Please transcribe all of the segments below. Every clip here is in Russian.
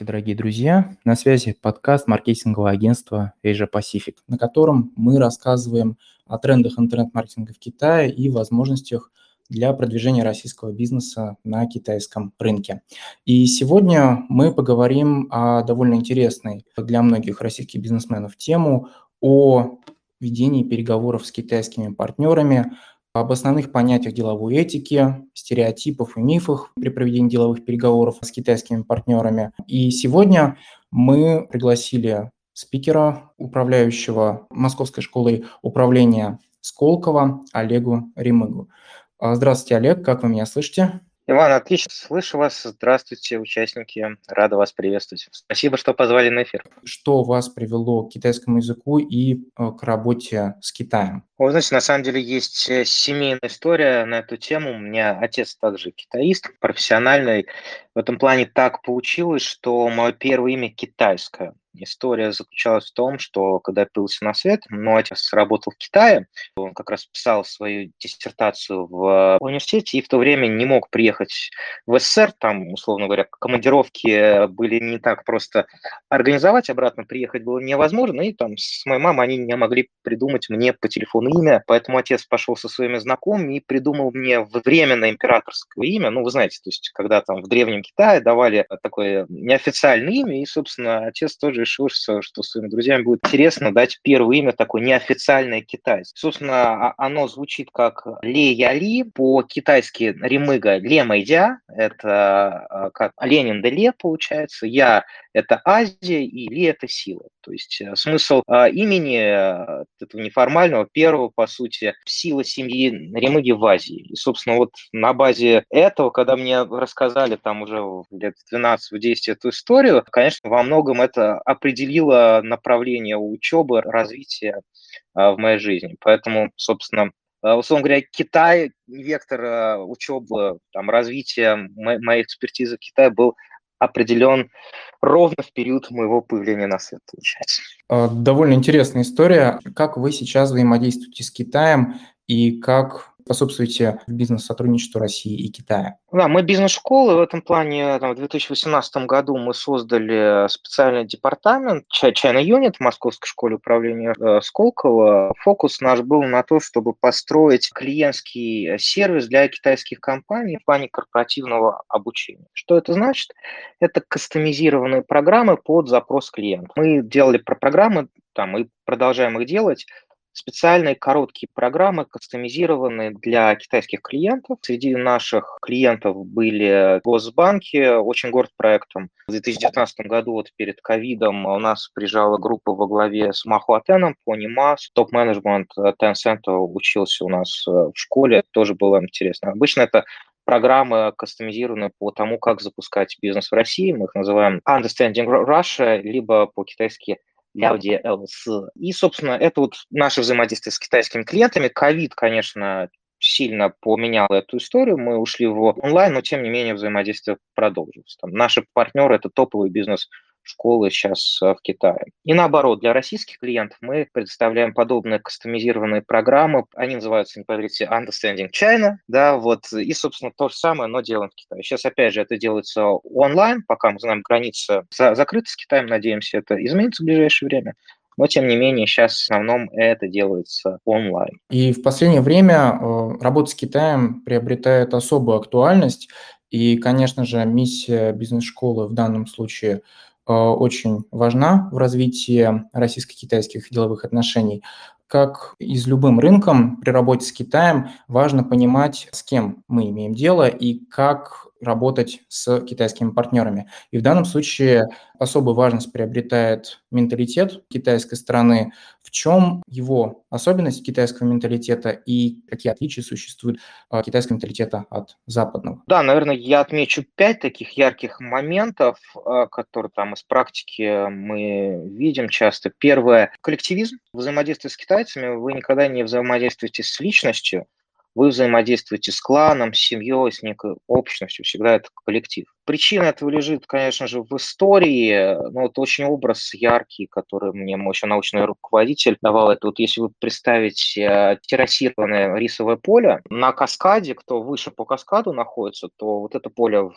Здравствуйте, дорогие друзья! На связи подкаст маркетингового агентства Asia Pacific, на котором мы рассказываем о трендах интернет-маркетинга в Китае и возможностях для продвижения российского бизнеса на китайском рынке. И сегодня мы поговорим о довольно интересной для многих российских бизнесменов тему о ведении переговоров с китайскими партнерами, об основных понятиях деловой этики, стереотипов и мифах при проведении деловых переговоров с китайскими партнерами. И сегодня мы пригласили спикера, управляющего Московской школой управления Сколково Олегу Римыгу. Здравствуйте, Олег, как вы меня слышите? Иван, отлично, слышу вас. Здравствуйте, участники. Рада вас приветствовать. Спасибо, что позвали на эфир. Что вас привело к китайскому языку и э, к работе с Китаем? Вы знаете, на самом деле есть э, семейная история на эту тему. У меня отец также китаист, профессиональный. В этом плане так получилось, что мое первое имя китайское. История заключалась в том, что когда появился на свет, мой отец работал в Китае, он как раз писал свою диссертацию в университете и в то время не мог приехать в СССР, там, условно говоря, командировки были не так просто организовать, обратно приехать было невозможно, и там с моей мамой они не могли придумать мне по телефону имя, поэтому отец пошел со своими знакомыми и придумал мне временное императорское имя, ну, вы знаете, то есть когда там в Древнем Китае давали такое неофициальное имя, и, собственно, отец тоже решил, что, своим друзьям будет интересно дать первое имя такое неофициальное китайское. Собственно, а, оно звучит как Ле Яли, по-китайски Ремыга Ле Майдя, это а, как Ленин де Ле получается, Я – это Азия, и Ли – это сила. То есть э, смысл а, имени э, этого неформального, первого, по сути, сила семьи Ремыги в Азии. И, собственно, вот на базе этого, когда мне рассказали там уже лет 12 в 10 эту историю, конечно, во многом это определило направление учебы, развития а, в моей жизни. Поэтому, собственно, а, условно говоря, Китай, вектор учебы, там, развития моей экспертизы в Китае был определен ровно в период моего появления на свет, получается. А, довольно интересная история. Как вы сейчас взаимодействуете с Китаем и как способствуете бизнес-сотрудничеству России и Китая? Да, мы бизнес-школы. В этом плане там, в 2018 году мы создали специальный департамент, China Unit в Московской школе управления э, Сколково. Фокус наш был на то, чтобы построить клиентский сервис для китайских компаний в плане корпоративного обучения. Что это значит? Это кастомизированные программы под запрос клиента. Мы делали про программы, там, и продолжаем их делать специальные короткие программы, кастомизированные для китайских клиентов. Среди наших клиентов были госбанки, очень горд проектом. В 2019 году, вот перед ковидом, у нас приезжала группа во главе с Махуатеном, Понимас, топ-менеджмент Tencent учился у нас э, в школе, тоже было интересно. Обычно это программы кастомизированы по тому, как запускать бизнес в России. Мы их называем Understanding Russia, либо по-китайски Ляуди ЛС. И, собственно, это вот наше взаимодействие с китайскими клиентами. Ковид, конечно, сильно поменял эту историю. Мы ушли в онлайн, но, тем не менее, взаимодействие продолжилось. Там наши партнеры – это топовый бизнес школы сейчас э, в Китае. И наоборот, для российских клиентов мы предоставляем подобные кастомизированные программы. Они называются, не поверите, Understanding China, да, вот, и, собственно, то же самое, но делаем в Китае. Сейчас, опять же, это делается онлайн, пока мы знаем, граница закрыта с Китаем, надеемся, это изменится в ближайшее время. Но, тем не менее, сейчас в основном это делается онлайн. И в последнее время э, работа с Китаем приобретает особую актуальность. И, конечно же, миссия бизнес-школы в данном случае – очень важна в развитии российско-китайских деловых отношений. Как и с любым рынком, при работе с Китаем важно понимать, с кем мы имеем дело и как работать с китайскими партнерами. И в данном случае особую важность приобретает менталитет китайской страны. В чем его особенность китайского менталитета и какие отличия существуют китайского менталитета от западного? Да, наверное, я отмечу пять таких ярких моментов, а, которые там из практики мы видим часто. Первое – коллективизм. Взаимодействие с китайцами вы никогда не взаимодействуете с личностью, вы взаимодействуете с кланом, с семьей, с некой общностью, всегда это коллектив. Причина этого лежит, конечно же, в истории, но вот очень образ яркий, который мне мой еще научный руководитель давал, это вот если вы представите террасированное рисовое поле, на каскаде, кто выше по каскаду находится, то вот это поле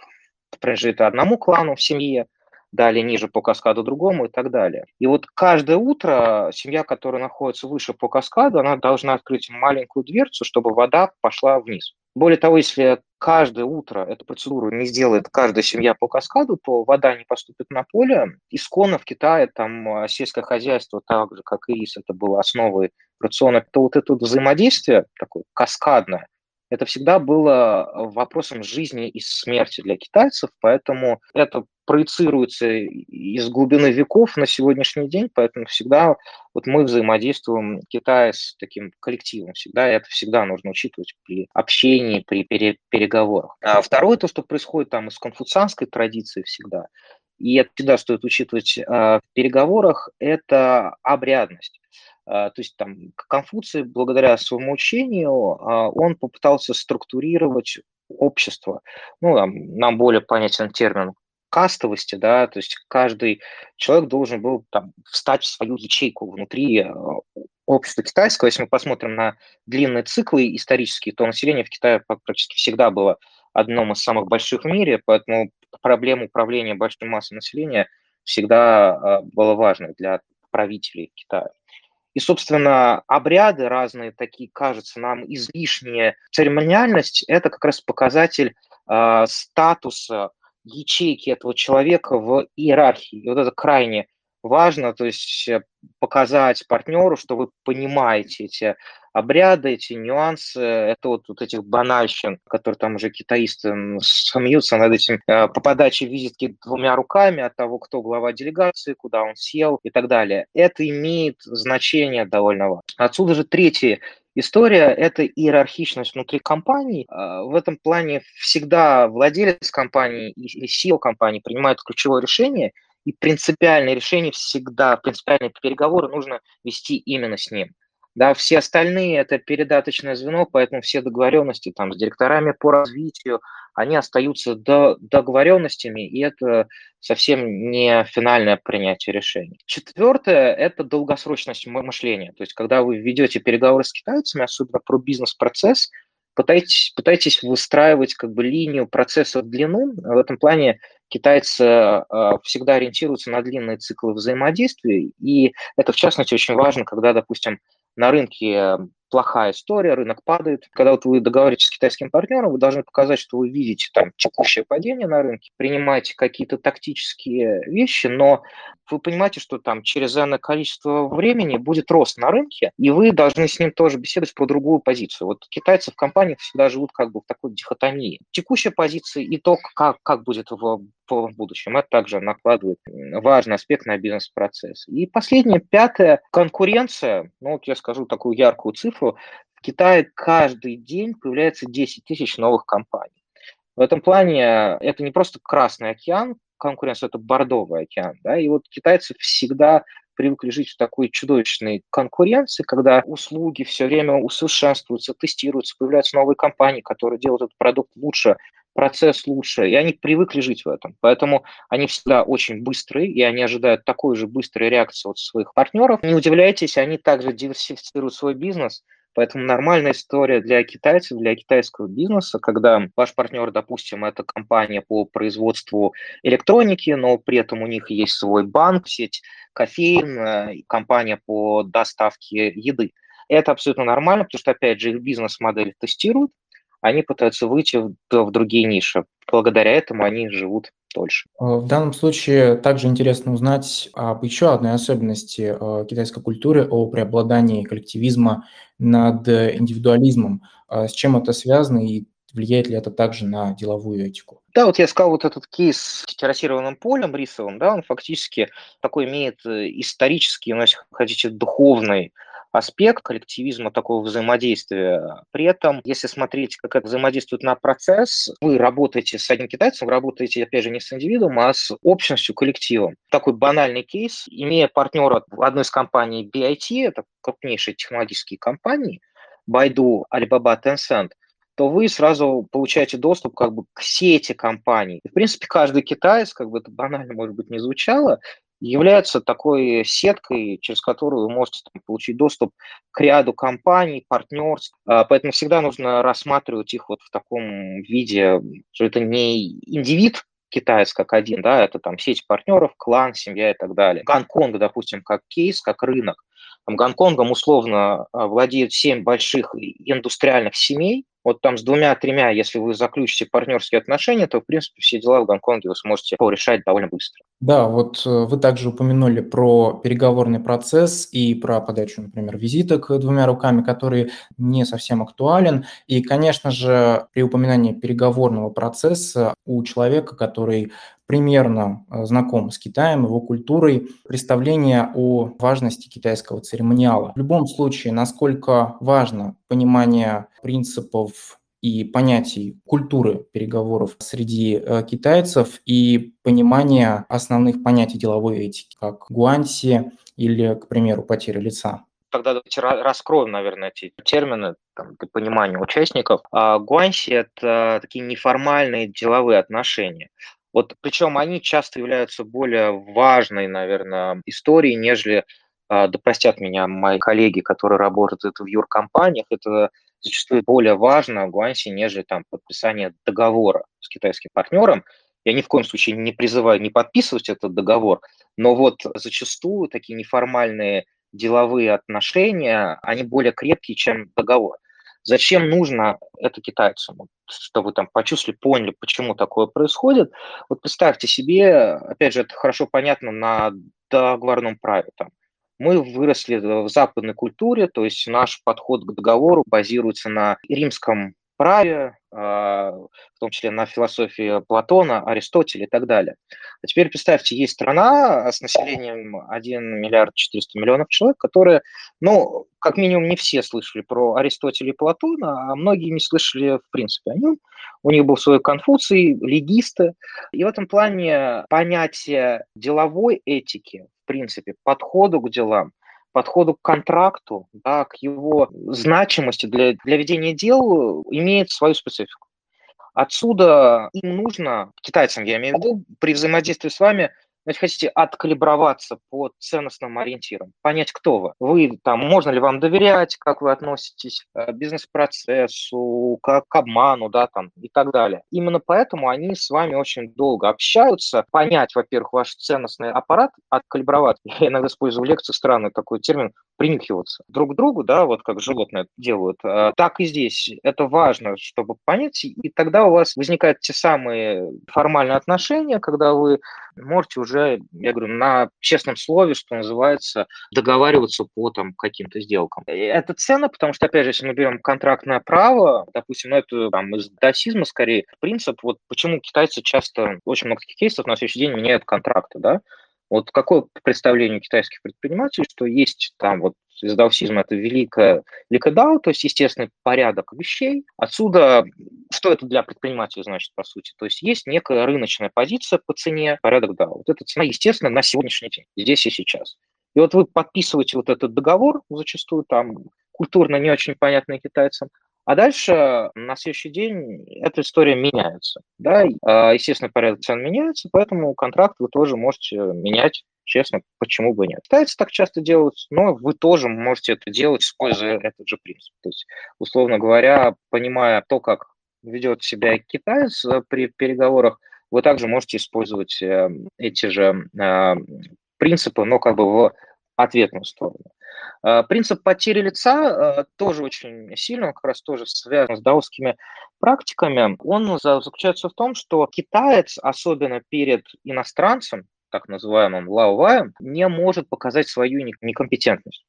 принадлежит одному клану в семье, далее ниже по каскаду другому и так далее. И вот каждое утро семья, которая находится выше по каскаду, она должна открыть маленькую дверцу, чтобы вода пошла вниз. Более того, если каждое утро эту процедуру не сделает каждая семья по каскаду, то вода не поступит на поле. Исконно в Китае там а, сельское хозяйство, так же, как и рис, это было основой рациона, то вот это взаимодействие такое каскадное, это всегда было вопросом жизни и смерти для китайцев, поэтому это проецируется из глубины веков на сегодняшний день, поэтому всегда вот мы взаимодействуем Китай с таким коллективом всегда, и это всегда нужно учитывать при общении, при пере, переговорах. А второе, то, что происходит там из конфуцианской традиции всегда, и это всегда стоит учитывать э, в переговорах, это обрядность. А, то есть там Конфуций, благодаря своему учению, а, он попытался структурировать общество. Ну, нам более понятен термин кастовости, да, то есть каждый человек должен был там встать в свою ячейку внутри а, общества китайского. Если мы посмотрим на длинные циклы исторические, то население в Китае практически всегда было одном из самых больших в мире, поэтому проблема управления большой массой населения всегда была важной для правителей Китая. И, собственно, обряды разные такие, кажутся нам излишние. Церемониальность – это как раз показатель э, статуса ячейки этого человека в иерархии. И вот это крайне важно, то есть э, показать партнеру, что вы понимаете эти обряды, эти нюансы, это вот, вот этих банальщин, которые там уже китаисты смеются над этим, э, по подаче визитки двумя руками от того, кто глава делегации, куда он сел и так далее. Это имеет значение довольно важно. Отсюда же третья история – это иерархичность внутри компании. А, в этом плане всегда владелец компании и CEO компании принимают ключевое решение – и принципиальные решения всегда, принципиальные переговоры нужно вести именно с ним. Да, все остальные – это передаточное звено, поэтому все договоренности там, с директорами по развитию, они остаются до, договоренностями, и это совсем не финальное принятие решений. Четвертое – это долгосрочность мышления. То есть, когда вы ведете переговоры с китайцами, особенно про бизнес-процесс, пытайтесь, пытайтесь выстраивать как бы линию процесса в длину. В этом плане китайцы э, всегда ориентируются на длинные циклы взаимодействия, и это, в частности, очень важно, когда, допустим, на рынке плохая история, рынок падает. Когда вот вы договоритесь с китайским партнером, вы должны показать, что вы видите там текущее падение на рынке, принимаете какие-то тактические вещи, но вы понимаете, что там через энное количество времени будет рост на рынке, и вы должны с ним тоже беседовать по другую позицию. Вот китайцы в компаниях всегда живут как бы в такой дихотомии. Текущая позиция и то, как, как будет в, в будущем, это также накладывает важный аспект на бизнес-процесс. И последнее, пятое, конкуренция. Ну вот я скажу такую яркую цифру. В Китае каждый день появляется 10 тысяч новых компаний. В этом плане это не просто Красный океан, конкуренция – это Бордовый океан. Да? И вот китайцы всегда привыкли жить в такой чудовищной конкуренции, когда услуги все время усовершенствуются, тестируются, появляются новые компании, которые делают этот продукт лучше, процесс лучше, и они привыкли жить в этом. Поэтому они всегда очень быстрые, и они ожидают такой же быстрой реакции от своих партнеров. Не удивляйтесь, они также диверсифицируют свой бизнес, Поэтому нормальная история для китайцев, для китайского бизнеса, когда ваш партнер, допустим, это компания по производству электроники, но при этом у них есть свой банк, сеть кофеин, э, компания по доставке еды. Это абсолютно нормально, потому что, опять же, их бизнес-модель тестируют, они пытаются выйти в, в другие ниши. Благодаря этому они живут дольше. Э, в данном случае также интересно узнать об еще одной особенности э, китайской культуры, о преобладании коллективизма над индивидуализмом. А с чем это связано и влияет ли это также на деловую этику? Да, вот я сказал, вот этот кейс с террасированным полем рисовым, да, он фактически такой имеет э, исторический, ну, если хотите, духовный аспект коллективизма, такого взаимодействия. При этом, если смотреть, как это взаимодействует на процесс, вы работаете с одним китайцем, вы работаете, опять же, не с индивидуумом, а с общностью, коллективом. Такой банальный кейс. Имея партнера в одной из компаний BIT, это крупнейшие технологические компании, Baidu, Alibaba, Tencent, то вы сразу получаете доступ как бы к сети компаний. И, в принципе, каждый китаец, как бы это банально, может быть, не звучало, является такой сеткой, через которую вы можете там, получить доступ к ряду компаний, партнерств. А, поэтому всегда нужно рассматривать их вот в таком виде, что это не индивид, китайц как один, да, это там сеть партнеров, клан, семья и так далее. Гонконг, допустим, как кейс, как рынок. Там Гонконгом условно а, владеют семь больших индустриальных семей, вот там с двумя-тремя, если вы заключите партнерские отношения, то, в принципе, все дела в Гонконге вы сможете порешать довольно быстро. Да, вот э, вы также упомянули про переговорный процесс и про подачу, например, визиток двумя руками, который не совсем актуален. И, конечно же, при упоминании переговорного процесса у человека, который примерно э, знаком с Китаем, его культурой, представление о важности китайского церемониала. В любом случае, насколько важно понимание принципов и понятий культуры переговоров среди э, китайцев и понимание основных понятий деловой этики, как гуанси или, к примеру, потеря лица. Тогда давайте раскроем, наверное, эти термины там, для понимания участников. А гуанси – это такие неформальные деловые отношения. Вот, причем они часто являются более важной, наверное, историей, нежели, да простят меня мои коллеги, которые работают в юркомпаниях, это зачастую более важно в Гуанси, нежели там подписание договора с китайским партнером. Я ни в коем случае не призываю не подписывать этот договор, но вот зачастую такие неформальные деловые отношения, они более крепкие, чем договор. Зачем нужно это китайцам? Чтобы вы там почувствовали, поняли, почему такое происходит. Вот представьте себе, опять же, это хорошо понятно на договорном праве. Там, мы выросли в западной культуре, то есть наш подход к договору базируется на римском праве, а, в том числе на философии Платона, Аристотеля и так далее. А теперь представьте, есть страна с населением 1 миллиард 400 миллионов человек, которые, ну, как минимум не все слышали про Аристотеля и Платона, а многие не слышали в принципе о нем. У них был свой Конфуций, легисты. И в этом плане понятие деловой этики, в принципе, подходу к делам – подходу к контракту, да, к его значимости для, для ведения дел имеет свою специфику. Отсюда им нужно, китайцам я имею в виду, при взаимодействии с вами если хотите откалиброваться по ценностным ориентирам, понять, кто вы. Вы там, можно ли вам доверять, как вы относитесь к бизнес-процессу, как к обману, да, там и так далее. Именно поэтому они с вами очень долго общаются, понять, во-первых, ваш ценностный аппарат, откалибровать. Я иногда использую в лекциях странный такой термин принюхиваться друг к другу, да, вот как животные делают. А, так и здесь. Это важно, чтобы понять, и тогда у вас возникают те самые формальные отношения, когда вы можете уже, я говорю, на честном слове, что называется, договариваться по там каким-то сделкам. Это ценно, потому что, опять же, если мы берем контрактное право, допустим, ну, это там, из досизма скорее, принцип, вот почему китайцы часто, очень много таких кейсов на следующий день меняют контракты, да, вот какое представление китайских предпринимателей, что есть там вот из даосизма это великое ликодао, то есть естественный порядок вещей. Отсюда, что это для предпринимателя значит, по сути? То есть есть некая рыночная позиция по цене, порядок дао. Вот эта цена, естественно, на сегодняшний день, здесь и сейчас. И вот вы подписываете вот этот договор, зачастую там культурно не очень понятный китайцам, а дальше на следующий день эта история меняется. Да? А, естественно, порядок цен меняется, поэтому контракт вы тоже можете менять честно, почему бы нет. Китайцы так часто делают, но вы тоже можете это делать, используя этот же принцип. То есть, условно говоря, понимая то, как ведет себя китаец э, при переговорах, вы также можете использовать э, эти же э, принципы, но как бы в ответную сторону. Принцип потери лица тоже очень сильно, он как раз тоже связан с даосскими практиками. Он заключается в том, что китаец, особенно перед иностранцем, так называемым лауваем, не может показать свою некомпетентность.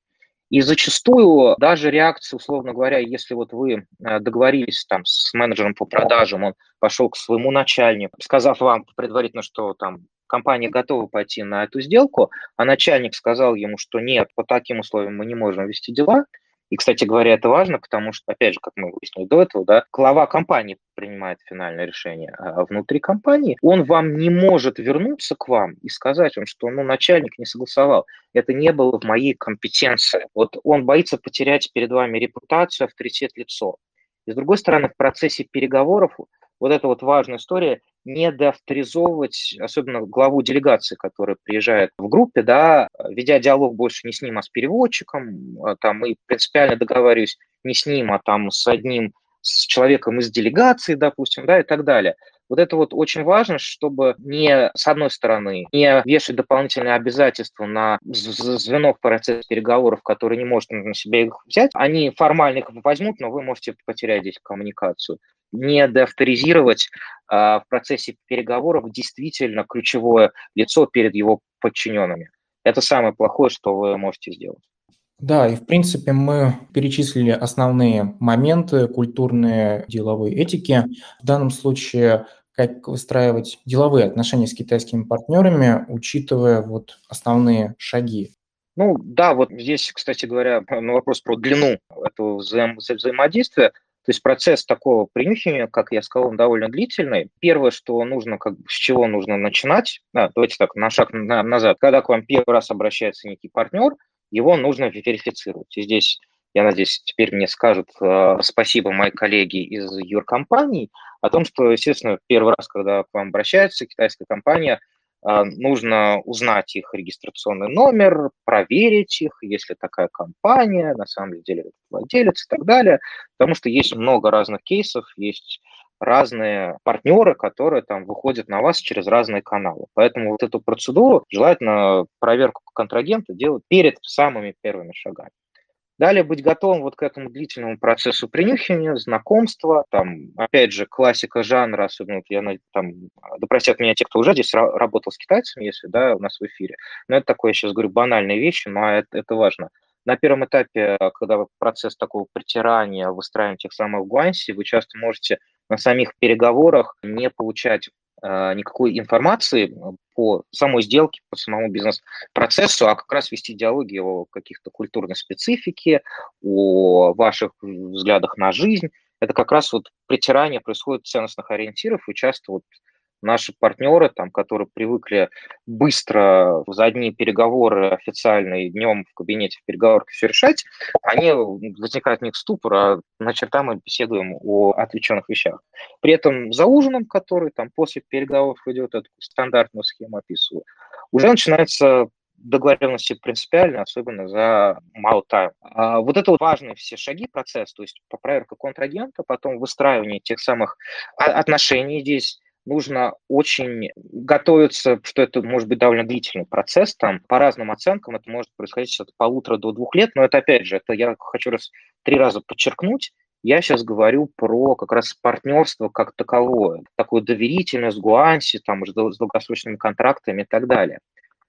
И зачастую даже реакция, условно говоря, если вот вы э, договорились там с менеджером по продажам, он пошел к своему начальнику, сказав вам предварительно, что там компания готова пойти на эту сделку, а начальник сказал ему, что нет, по таким условиям мы не можем вести дела, и, кстати говоря, это важно, потому что, опять же, как мы выяснили до этого, да, глава компании принимает финальное решение а внутри компании, он вам не может вернуться к вам и сказать вам, что ну, начальник не согласовал. Это не было в моей компетенции. Вот он боится потерять перед вами репутацию, авторитет, лицо. И с другой стороны, в процессе переговоров вот эта вот важная история не доавторизовывать, особенно главу делегации, который приезжает в группе, да, ведя диалог больше не с ним, а с переводчиком, а там, и принципиально договариваюсь не с ним, а там с одним, с человеком из делегации, допустим, да, и так далее. Вот это вот очень важно, чтобы не, с одной стороны, не вешать дополнительные обязательства на звено в процессе переговоров, который не может на себя их взять. Они формально их возьмут, но вы можете потерять здесь коммуникацию. Не деавторизировать а, в процессе переговоров действительно ключевое лицо перед его подчиненными. Это самое плохое, что вы можете сделать. Да, и в принципе мы перечислили основные моменты культурные деловой этики. В данном случае как выстраивать деловые отношения с китайскими партнерами, учитывая вот основные шаги. Ну да, вот здесь, кстати говоря, на вопрос про длину этого взаим- взаимодействия, то есть процесс такого принюхивания, как я сказал, он довольно длительный. Первое, что нужно, как с чего нужно начинать, а, давайте так, на шаг на, назад. Когда к вам первый раз обращается некий партнер, его нужно верифицировать. И здесь, я надеюсь, теперь мне скажут э, спасибо мои коллеги из юркомпаний о том, что, естественно, первый раз, когда к вам обращается китайская компания, нужно узнать их регистрационный номер, проверить их, если такая компания, на самом деле владелец и так далее, потому что есть много разных кейсов, есть разные партнеры, которые там выходят на вас через разные каналы. Поэтому вот эту процедуру желательно проверку контрагента делать перед самыми первыми шагами. Далее быть готовым вот к этому длительному процессу принюхивания, знакомства, там, опять же, классика жанра, особенно вот я, там, да простят меня те, кто уже здесь работал с китайцами, если, да, у нас в эфире. Но это такое, я сейчас говорю, банальные вещи, но это, это важно. На первом этапе, когда процесс такого притирания, выстраивания тех самых гуанси, вы часто можете на самих переговорах не получать никакой информации по самой сделке, по самому бизнес-процессу, а как раз вести диалоги о каких-то культурной специфике, о ваших взглядах на жизнь. Это как раз вот притирание происходит ценностных ориентиров, и часто вот наши партнеры, там, которые привыкли быстро за одни переговоры официальные днем в кабинете в переговорах все решать, они возникает у них ступор, а на черта мы беседуем о отвлеченных вещах. При этом за ужином, который там после переговоров идет, эту стандартную схему описываю, уже начинается договоренности принципиально, особенно за мало тайм. А вот это вот важные все шаги, процесс, то есть проверка контрагента, потом выстраивание тех самых отношений здесь, нужно очень готовиться, что это может быть довольно длительный процесс, там. По разным оценкам это может происходить от полутора до двух лет, но это опять же, это я хочу раз три раза подчеркнуть, я сейчас говорю про как раз партнерство как таковое, такую доверительность, гуанси, там, с долгосрочными контрактами и так далее.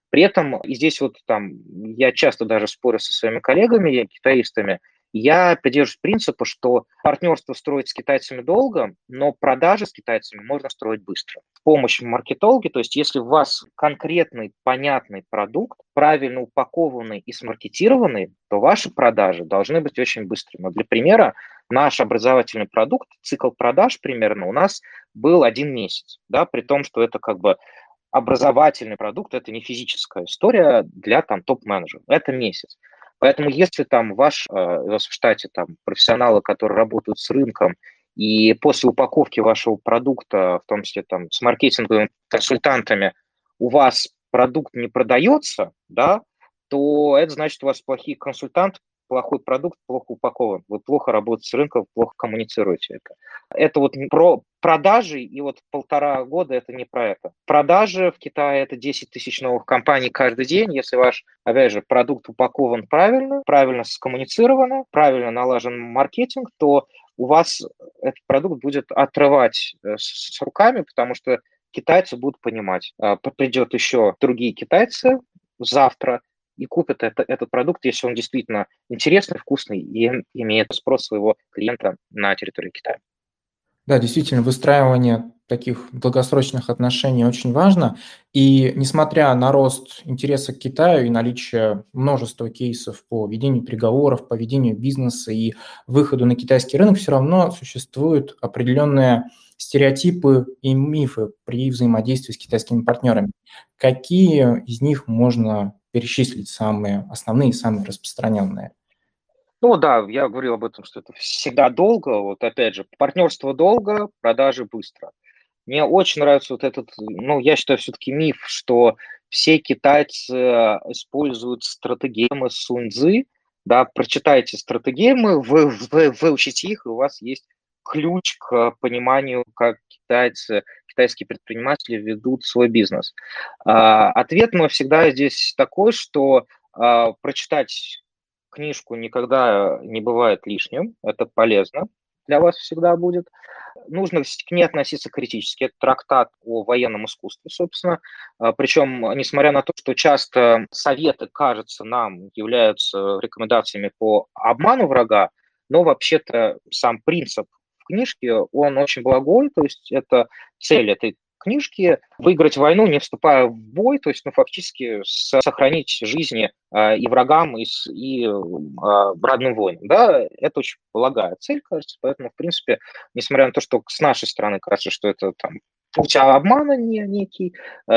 При этом и здесь вот там я часто даже спорю со своими коллегами, китаистами, я придерживаюсь принципа, что партнерство строить с китайцами долго, но продажи с китайцами можно строить быстро. С помощью маркетологи, то есть если у вас конкретный, понятный продукт, правильно упакованный и смаркетированный, то ваши продажи должны быть очень быстрыми. Для примера, наш образовательный продукт, цикл продаж примерно у нас был один месяц, да, при том, что это как бы образовательный продукт, это не физическая история для там топ-менеджеров, это месяц. Поэтому если там ваш, э, у вас в штате там профессионалы, которые работают с рынком, и после упаковки вашего продукта, в том числе там с маркетинговыми консультантами, у вас продукт не продается, да, то это значит, у вас плохие консультанты, плохой продукт, плохо упакован, вы плохо работаете с рынком, плохо коммуницируете это. Это вот про продажи, и вот полтора года это не про это. Продажи в Китае это 10 тысяч новых компаний каждый день. Если ваш, опять же, продукт упакован правильно, правильно скоммуницировано, правильно налажен маркетинг, то у вас этот продукт будет отрывать э, с, с руками, потому что китайцы будут понимать, а, придет еще другие китайцы завтра, и купят это, этот продукт, если он действительно интересный, вкусный и имеет спрос своего клиента на территории Китая. Да, действительно, выстраивание таких долгосрочных отношений очень важно. И несмотря на рост интереса к Китаю и наличие множества кейсов по ведению переговоров, по ведению бизнеса и выходу на китайский рынок, все равно существуют определенные стереотипы и мифы при взаимодействии с китайскими партнерами. Какие из них можно перечислить самые основные, самые распространенные? Ну да, я говорил об этом, что это всегда долго. Вот опять же, партнерство долго, продажи быстро. Мне очень нравится вот этот, ну, я считаю, все-таки миф, что все китайцы используют стратегемы Суньцзы, да, прочитайте стратегемы, вы, вы выучите их, и у вас есть ключ к пониманию, как китайцы, китайские предприниматели ведут свой бизнес. А, ответ мой всегда здесь такой, что а, прочитать книжку никогда не бывает лишним, это полезно для вас всегда будет. Нужно к ней относиться критически. Это трактат о военном искусстве, собственно. А, Причем, несмотря на то, что часто советы, кажется, нам являются рекомендациями по обману врага, но вообще-то сам принцип книжке, он очень благой, то есть это цель этой книжки выиграть войну, не вступая в бой, то есть ну, фактически сохранить жизни э, и врагам, и, и э, родным воинам. Да, это очень благая цель, кажется, поэтому, в принципе, несмотря на то, что с нашей стороны кажется, что это там путь обмана не, некий,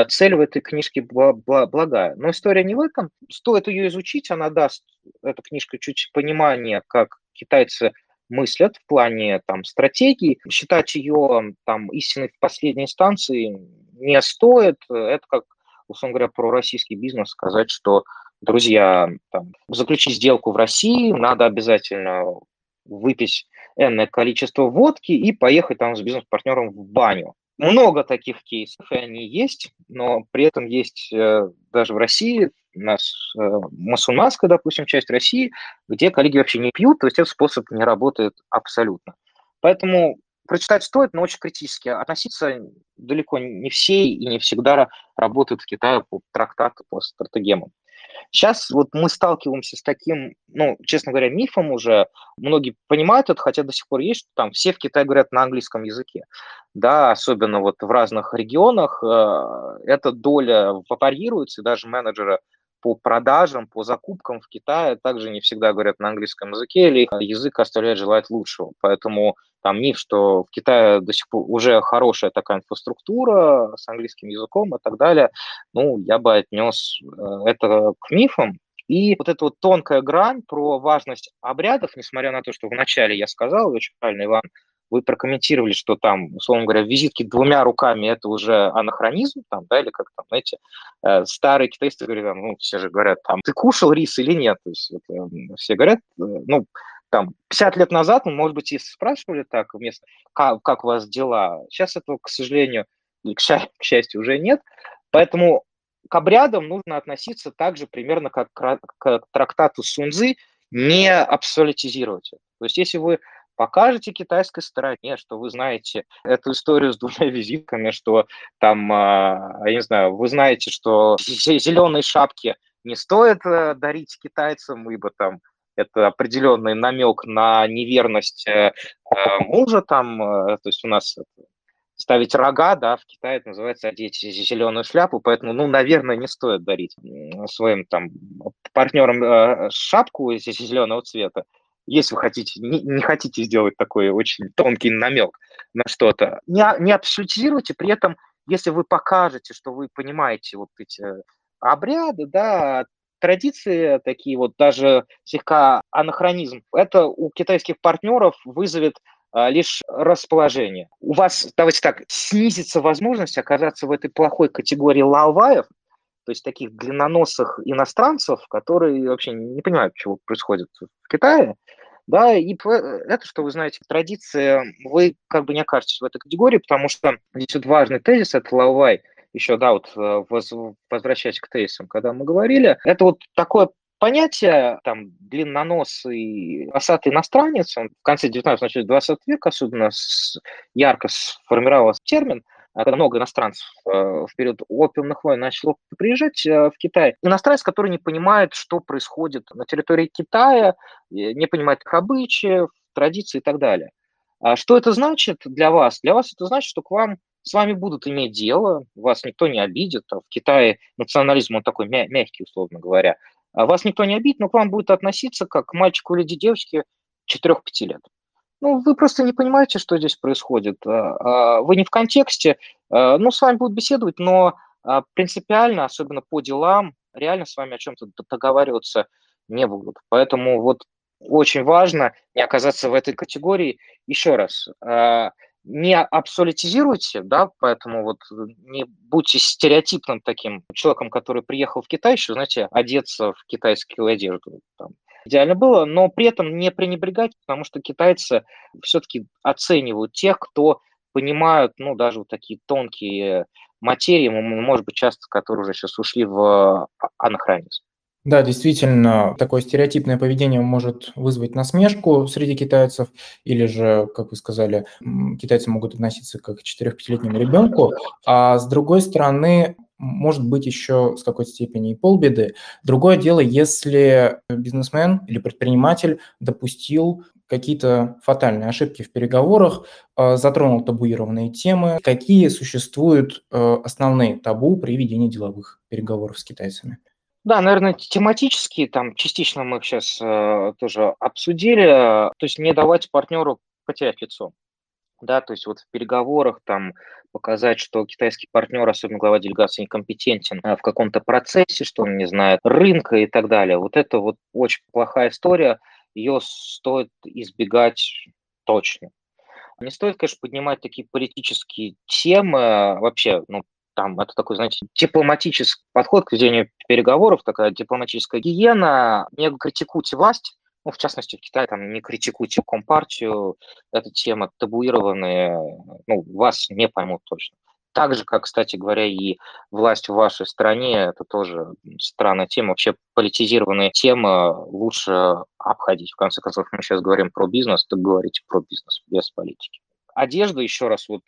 цель в этой книжке благая. Но история не в этом. Стоит ее изучить, она даст, эта книжка, чуть понимание, как китайцы мыслят в плане там, стратегии. Считать ее там, истиной в последней инстанции не стоит. Это как, условно говоря, про российский бизнес сказать, что, друзья, там, заключить сделку в России, надо обязательно выпить энное количество водки и поехать там с бизнес-партнером в баню. Много таких кейсов, и они есть, но при этом есть э, даже в России у нас э, мусульманская, допустим, часть России, где коллеги вообще не пьют, то есть этот способ не работает абсолютно. Поэтому прочитать стоит, но очень критически. Относиться далеко не все и не всегда работают в Китае по трактату, по стратегемам. Сейчас вот мы сталкиваемся с таким, ну, честно говоря, мифом уже. Многие понимают это, хотя до сих пор есть, что там все в Китае говорят на английском языке. Да, особенно вот в разных регионах э, эта доля варьируется, даже менеджеры по продажам, по закупкам в Китае также не всегда говорят на английском языке, или язык оставляет желать лучшего. Поэтому там миф, что в Китае до сих пор уже хорошая такая инфраструктура с английским языком и так далее, ну, я бы отнес э, это к мифам. И вот эта вот тонкая грань про важность обрядов, несмотря на то, что вначале я сказал, очень правильно, Иван, вы прокомментировали, что там, условно говоря, визитки двумя руками – это уже анахронизм, там, да, или как там, знаете, э, старые китайцы говорят, ну, все же говорят, там, ты кушал рис или нет, то есть это, все говорят, э, ну, там, 50 лет назад, ну, может быть, если спрашивали так вместо, как, как у вас дела, сейчас этого, к сожалению, к, счастью, к счастью, уже нет, поэтому к обрядам нужно относиться так же примерно как к, к трактату Сунзы, не абсолютизировать. То есть если вы покажете китайской стороне, что вы знаете эту историю с двумя визитками, что там, а, я не знаю, вы знаете, что зеленые шапки не стоит э, дарить китайцам, ибо там это определенный намек на неверность э, э, мужа там, то есть у нас ставить рога, да, в Китае это называется одеть зеленую шляпу, поэтому, ну, наверное, не стоит дарить своим там партнерам шапку зеленого цвета если вы хотите, не, не хотите сделать такой очень тонкий намек на что-то, не, не абсолютизируйте, при этом, если вы покажете, что вы понимаете вот эти обряды, да, традиции такие вот, даже слегка анахронизм, это у китайских партнеров вызовет а, лишь расположение. У вас, давайте так, снизится возможность оказаться в этой плохой категории лаваев, то есть таких длинноносых иностранцев, которые вообще не понимают, чего происходит в Китае, да, и это, что вы знаете, традиция, вы как бы не окажетесь в этой категории, потому что здесь вот важный тезис, это Лаувай, еще, да, вот э, возвращаясь к тезисам, когда мы говорили, это вот такое понятие, там, длинноносый, осатый иностранец, он в конце 19 начале 20 века особенно ярко сформировался термин – когда много иностранцев э, в период опиумных войн начало приезжать э, в Китай. Иностранец, который не понимает, что происходит на территории Китая, не понимает их обычаев, традиций и так далее. А что это значит для вас? Для вас это значит, что к вам с вами будут иметь дело, вас никто не обидит. А в Китае национализм, он такой мя- мягкий, условно говоря. А вас никто не обидит, но к вам будет относиться как к мальчику или девочке 4-5 лет. Ну, вы просто не понимаете, что здесь происходит. А, а, вы не в контексте. А, ну, с вами будут беседовать, но принципиально, особенно по делам, реально с вами о чем-то договариваться не будут. Поэтому вот очень важно не оказаться в этой категории. Еще раз, не абсолютизируйте, да, поэтому вот не будьте стереотипным таким человеком, который приехал в Китай, еще, знаете, одеться в китайскую одежду. Там, идеально было, но при этом не пренебрегать, потому что китайцы все-таки оценивают тех, кто понимают, ну, даже вот такие тонкие материи, может быть, часто, которые уже сейчас ушли в а, анахронизм. Да, действительно, такое стереотипное поведение может вызвать насмешку среди китайцев, или же, как вы сказали, китайцы могут относиться как к 4-5-летнему ребенку, а с другой стороны, может быть еще с какой-то степени и полбеды. Другое дело, если бизнесмен или предприниматель допустил какие-то фатальные ошибки в переговорах, э, затронул табуированные темы. Какие существуют э, основные табу при ведении деловых переговоров с китайцами? Да, наверное, тематические, там частично мы сейчас э, тоже обсудили, то есть не давать партнеру потерять лицо. Да, то есть вот в переговорах там показать, что китайский партнер, особенно глава делегации, некомпетентен в каком-то процессе, что он не знает рынка и так далее. Вот это вот очень плохая история, ее стоит избегать точно. Не стоит, конечно, поднимать такие политические темы вообще, ну, там, это такой, знаете, дипломатический подход к ведению переговоров, такая дипломатическая гиена. Не критикуйте власть, ну, в частности, в Китае там не критикуйте компартию, эта тема табуированная, ну, вас не поймут точно. Так же, как, кстати говоря, и власть в вашей стране, это тоже странная тема. Вообще политизированная тема лучше обходить. В конце концов, мы сейчас говорим про бизнес, так говорите про бизнес, без политики. Одежда, еще раз, вот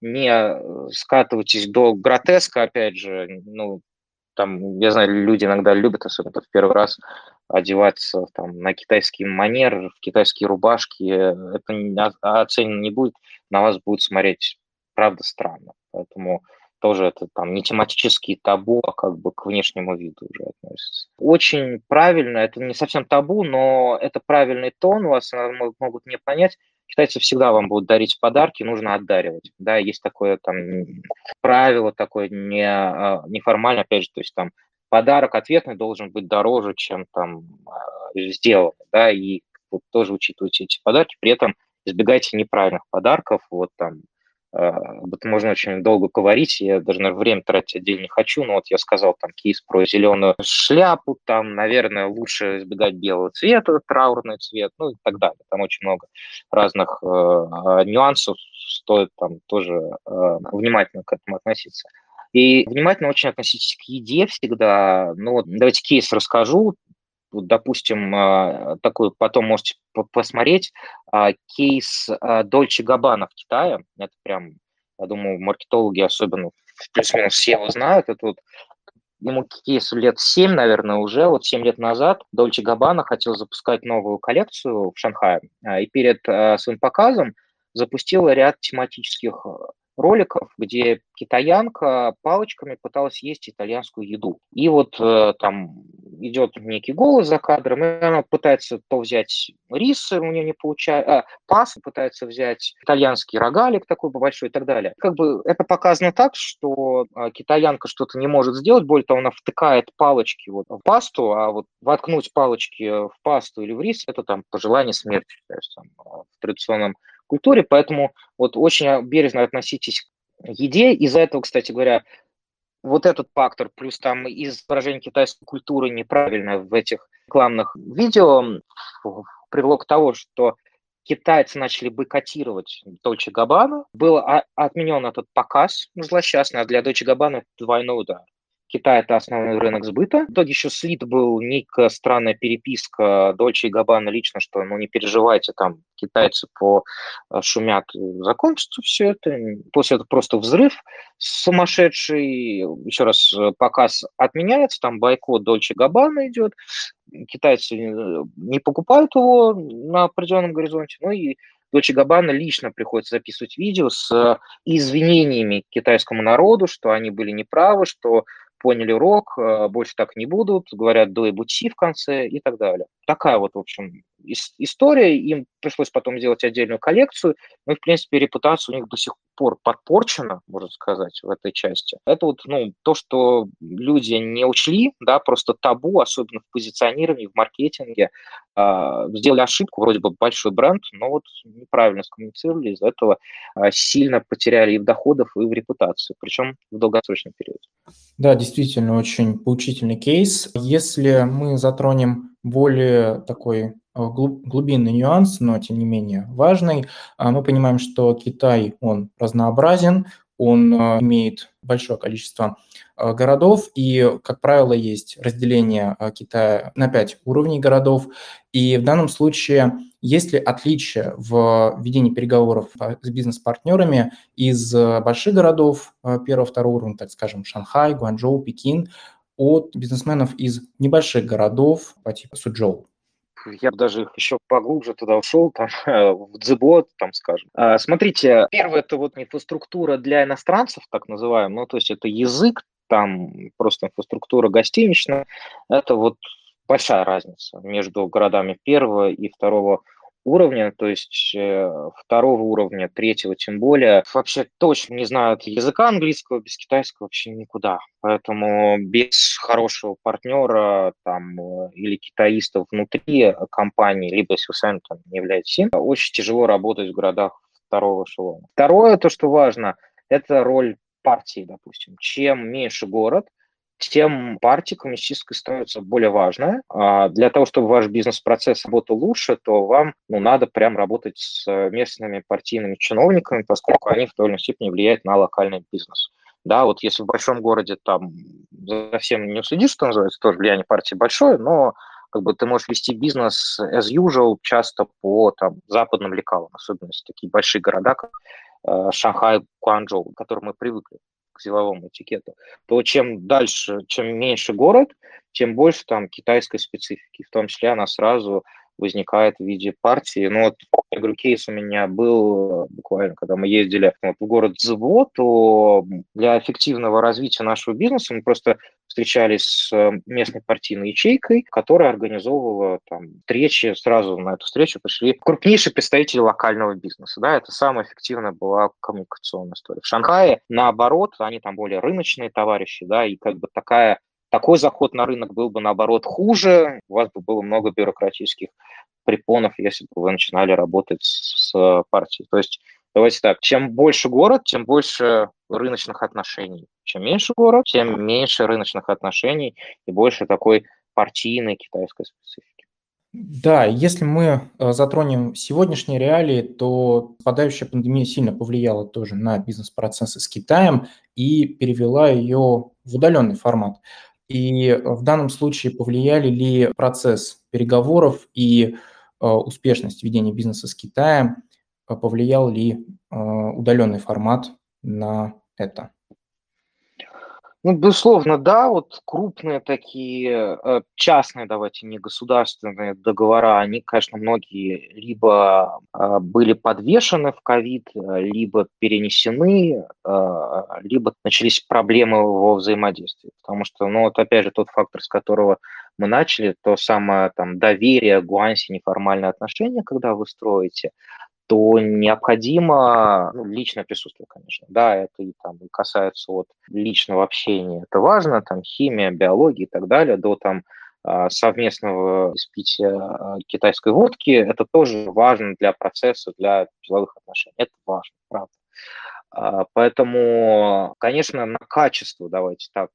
не э, скатывайтесь до гротеска, опять же, ну, там, я знаю, люди иногда любят, особенно в первый раз, одеваться там, на китайский манер, в китайские рубашки. Это оценено не будет, на вас будет смотреть, правда, странно. Поэтому тоже это там не тематические табу, а как бы к внешнему виду уже относится. Очень правильно, это не совсем табу, но это правильный тон, вас могут не понять, Китайцы всегда вам будут дарить подарки, нужно отдаривать. Да, есть такое там правило такое не, а, неформальное, опять же, то есть там подарок ответный должен быть дороже, чем там а, сделанный, да, и вот тоже учитывайте эти подарки, при этом избегайте неправильных подарков, вот там об этом можно очень долго говорить, я даже на время тратить отдельно не хочу, но вот я сказал там кейс про зеленую шляпу, там, наверное, лучше избегать белого цвета, траурный цвет, ну и так далее. Там очень много разных э, нюансов, стоит там тоже э, внимательно к этому относиться. И внимательно очень относитесь к еде всегда. Ну, вот давайте кейс расскажу допустим, а, такой потом можете посмотреть, а, кейс Дольче Габбана в Китае. Это прям, я думаю, маркетологи особенно плюс-минус все его знают. Это вот ему кейсу лет 7, наверное, уже, вот 7 лет назад Дольче Габбана хотел запускать новую коллекцию в Шанхае, а, и перед своим показом запустила ряд тематических роликов, где китаянка палочками пыталась есть итальянскую еду. И вот э, там идет некий голос за кадром, и она пытается то взять рис, у нее не получается, а, пас, пытается взять итальянский рогалик такой большой и так далее. Как бы это показано так, что э, китаянка что-то не может сделать, более того, она втыкает палочки вот в пасту, а вот воткнуть палочки в пасту или в рис – это там пожелание смерти, есть, там, в традиционном культуре, поэтому вот очень бережно относитесь к еде. Из-за этого, кстати говоря, вот этот фактор, плюс там изображение китайской культуры неправильно в этих рекламных видео привело к тому, что китайцы начали бойкотировать Дольче Габбана. Был отменен этот показ злосчастный, а для Дольче Габбана двойной удар. Китай – это основной рынок сбыта. В итоге еще слит был некая странная переписка Дольче и Габбана лично, что ну не переживайте, там китайцы по э, шумят, закончится все это. После этого просто взрыв сумасшедший. Еще раз, э, показ отменяется, там бойкот Дольче Габбана идет. Китайцы э, не покупают его на определенном горизонте, ну и Дольче Габбана лично приходится записывать видео с извинениями китайскому народу, что они были неправы, что поняли урок, э, больше так не будут, говорят до и бути в конце и так далее. Такая вот, в общем, история. Им пришлось потом сделать отдельную коллекцию. Ну в принципе, репутация у них до сих пор подпорчена, можно сказать, в этой части. Это вот ну, то, что люди не учли, да, просто табу, особенно в позиционировании, в маркетинге. Э, сделали ошибку, вроде бы большой бренд, но вот неправильно скоммуницировали, из-за этого э, сильно потеряли и в доходах, и в репутации, причем в долгосрочном периоде. Да, действительно, очень поучительный кейс. Если мы затронем более такой глубинный нюанс, но тем не менее важный. Мы понимаем, что Китай, он разнообразен, он имеет большое количество городов, и, как правило, есть разделение Китая на пять уровней городов, и в данном случае есть ли отличия в ведении переговоров с бизнес-партнерами из больших городов первого-второго уровня, так скажем, Шанхай, Гуанчжоу, Пекин, от бизнесменов из небольших городов по типу Суджоу? я даже еще поглубже туда ушел, там, в Дзебот, там, скажем. А, смотрите, первое, это вот инфраструктура для иностранцев, так называемая, ну, то есть это язык, там просто инфраструктура гостиничная, это вот большая разница между городами первого и второго уровня, то есть э, второго уровня, третьего тем более, вообще точно не знают языка английского, без китайского вообще никуда. Поэтому без хорошего партнера там э, или китаистов внутри компании, либо если вы сами там не являетесь им, очень тяжело работать в городах второго эшелона. Второе, то, что важно, это роль партии, допустим. Чем меньше город – тем партия коммунистическая становится более важная. А для того, чтобы ваш бизнес-процесс работал лучше, то вам ну, надо прям работать с местными партийными чиновниками, поскольку они в той или иной степени влияют на локальный бизнес. Да, вот если в большом городе там за всем не уследишь, что называется, тоже влияние партии большое, но как бы ты можешь вести бизнес as usual часто по там, западным лекалам, особенно если такие большие города, как э, Шанхай, Гуанчжоу, к которым мы привыкли к силовому этикету, то чем дальше, чем меньше город, тем больше там китайской специфики. В том числе она сразу возникает в виде партии. Ну вот, я говорю, кейс у меня был буквально, когда мы ездили вот, в город Зво, то для эффективного развития нашего бизнеса мы просто встречались с местной партийной ячейкой, которая организовывала там встречи, сразу на эту встречу пришли крупнейшие представители локального бизнеса. Да, это самая эффективная была коммуникационная история. В Шанхае, наоборот, они там более рыночные товарищи, да, и как бы такая такой заход на рынок был бы, наоборот, хуже, у вас бы было много бюрократических препонов, если бы вы начинали работать с партией. То есть давайте так, чем больше город, тем больше рыночных отношений. Чем меньше город, тем меньше рыночных отношений и больше такой партийной китайской специфики. Да, если мы э, затронем сегодняшние реалии, то попадающая пандемия сильно повлияла тоже на бизнес-процессы с Китаем и перевела ее в удаленный формат. И в данном случае повлияли ли процесс переговоров и э, успешность ведения бизнеса с Китаем, э, повлиял ли э, удаленный формат на это? Ну, безусловно, да, вот крупные такие э, частные, давайте, не государственные договора, они, конечно, многие либо э, были подвешены в ковид, либо перенесены, либо начались проблемы во взаимодействии. Потому что, ну, вот опять же, тот фактор, с которого мы начали, то самое там доверие, гуанси, неформальные отношения, когда вы строите, то необходимо ну, личное присутствие, конечно. Да, это и там и касается вот личного общения. Это важно, там химия, биология и так далее, до там а, совместного испития а, китайской водки, это тоже важно для процесса, для деловых отношений. Это важно, правда. А, поэтому, конечно, на качество, давайте так,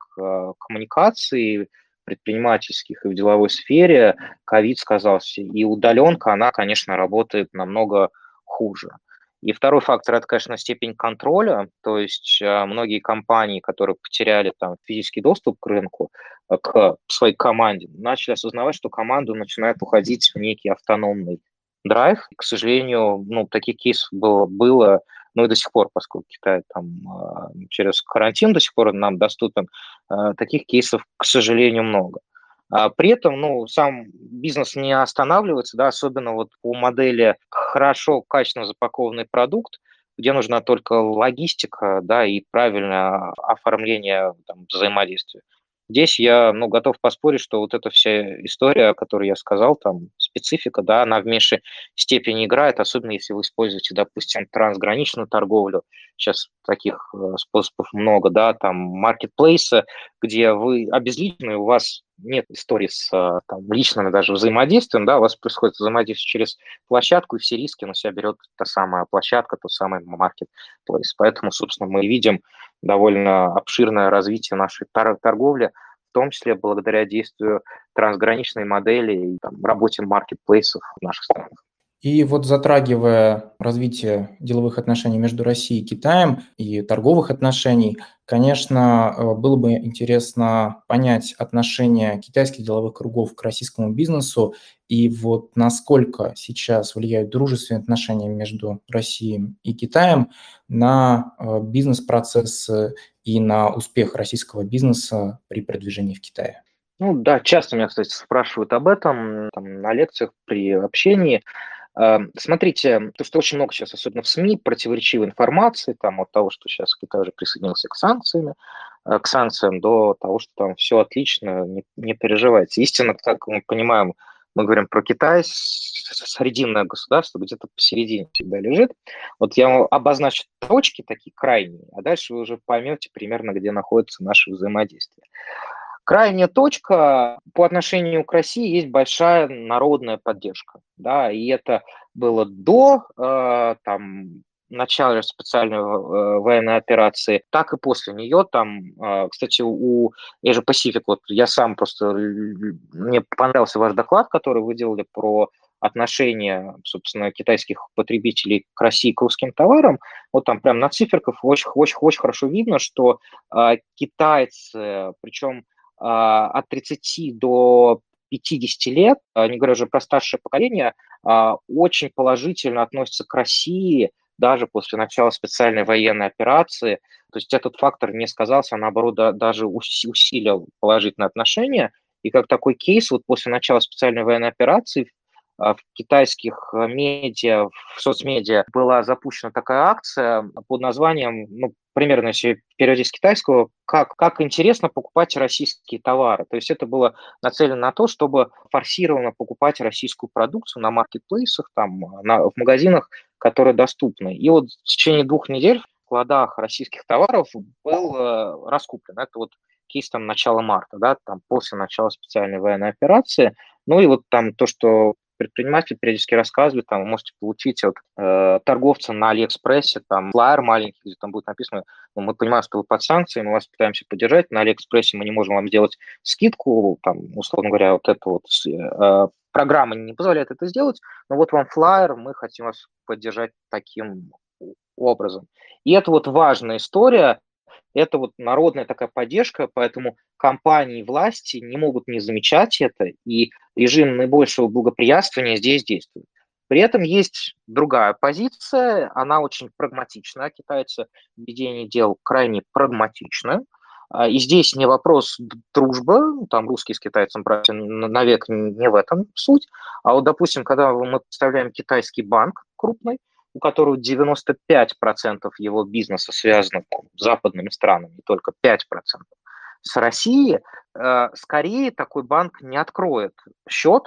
коммуникации предпринимательских и в деловой сфере ковид сказался. И удаленка, она, конечно, работает намного хуже. И второй фактор – это, конечно, степень контроля, то есть э, многие компании, которые потеряли там физический доступ к рынку, э, к своей команде, начали осознавать, что команда начинает уходить в некий автономный драйв. К сожалению, ну, таких кейсов было, было ну и до сих пор, поскольку Китай там э, через карантин до сих пор нам доступен, таких кейсов, к сожалению, много. А при этом, ну, сам бизнес не останавливается, да, особенно вот по модели хорошо, качественно запакованный продукт, где нужна только логистика, да, и правильное оформление там, взаимодействия. Здесь я ну, готов поспорить, что вот эта вся история, о которой я сказал, там специфика, да, она в меньшей степени играет, особенно если вы используете, допустим, трансграничную торговлю. Сейчас таких э, способов много, да, там маркетплейсы, где вы обезличены, у вас нет истории с э, там, личным даже взаимодействием, да, у вас происходит взаимодействие через площадку, и все риски на себя берет та самая площадка, тот самый маркетплейс. Поэтому, собственно, мы видим довольно обширное развитие нашей торговли в том числе благодаря действию трансграничной модели и там, работе маркетплейсов в наших странах. И вот затрагивая развитие деловых отношений между Россией и Китаем и торговых отношений, конечно, э, было бы интересно понять отношение китайских деловых кругов к российскому бизнесу и вот насколько сейчас влияют дружественные отношения между Россией и Китаем на э, бизнес-процессы и на успех российского бизнеса при продвижении в Китае. Ну да, часто меня, кстати, спрашивают об этом там, на лекциях при общении. Эм, смотрите, то, что очень много сейчас, особенно в СМИ, противоречивой информации, там, от того, что сейчас Китай уже присоединился к санкциям, э, к санкциям, до того, что там все отлично, не, не переживайте. Истинно, как мы понимаем, мы говорим про Китай, срединное государство где-то посередине всегда лежит. Вот я обозначу точки такие крайние, а дальше вы уже поймете примерно, где находится наше взаимодействие. Крайняя точка по отношению к России есть большая народная поддержка, да, и это было до э, там начала специальной э, военной операции, так и после нее. Там, э, кстати, у Asia Pacific, вот я сам просто, мне понравился ваш доклад, который вы делали про отношения, собственно, китайских потребителей к России, к русским товарам, вот там прям на циферках очень, очень, очень хорошо видно, что э, китайцы, причем а, от 30 до 50 лет, не говоря уже про старшее поколение, очень положительно относятся к России даже после начала специальной военной операции. То есть этот фактор не сказался, а наоборот даже усилил положительные отношения. И как такой кейс, вот после начала специальной военной операции в китайских медиа, в соцмедиа была запущена такая акция под названием, ну, примерно, если переводить с китайского, как, как интересно покупать российские товары. То есть это было нацелено на то, чтобы форсированно покупать российскую продукцию на маркетплейсах, там, на, в магазинах, которые доступны. И вот в течение двух недель в складах российских товаров был э, раскуплен. Это вот кейс там начала марта, да, там после начала специальной военной операции. Ну и вот там то, что предприниматель периодически рассказывает, там, вы можете получить от э, торговца на Алиэкспрессе, там, флайер маленький, где там будет написано, ну, мы понимаем, что вы под санкциями, мы вас пытаемся поддержать, на Алиэкспрессе мы не можем вам сделать скидку, там, условно говоря, вот это вот э, программа не позволяет это сделать, но вот вам флайер, мы хотим вас поддержать таким образом. И это вот важная история, это вот народная такая поддержка, поэтому компании власти не могут не замечать это, и режим наибольшего благоприятствования здесь действует. При этом есть другая позиция, она очень прагматичная, китайцы в дел крайне прагматичны. А, и здесь не вопрос дружбы, там русские с китайцем братья навек не в этом суть. А вот, допустим, когда мы представляем китайский банк крупный, у которого 95% его бизнеса связано там, с западными странами, и только 5% с Россией, э, скорее такой банк не откроет счет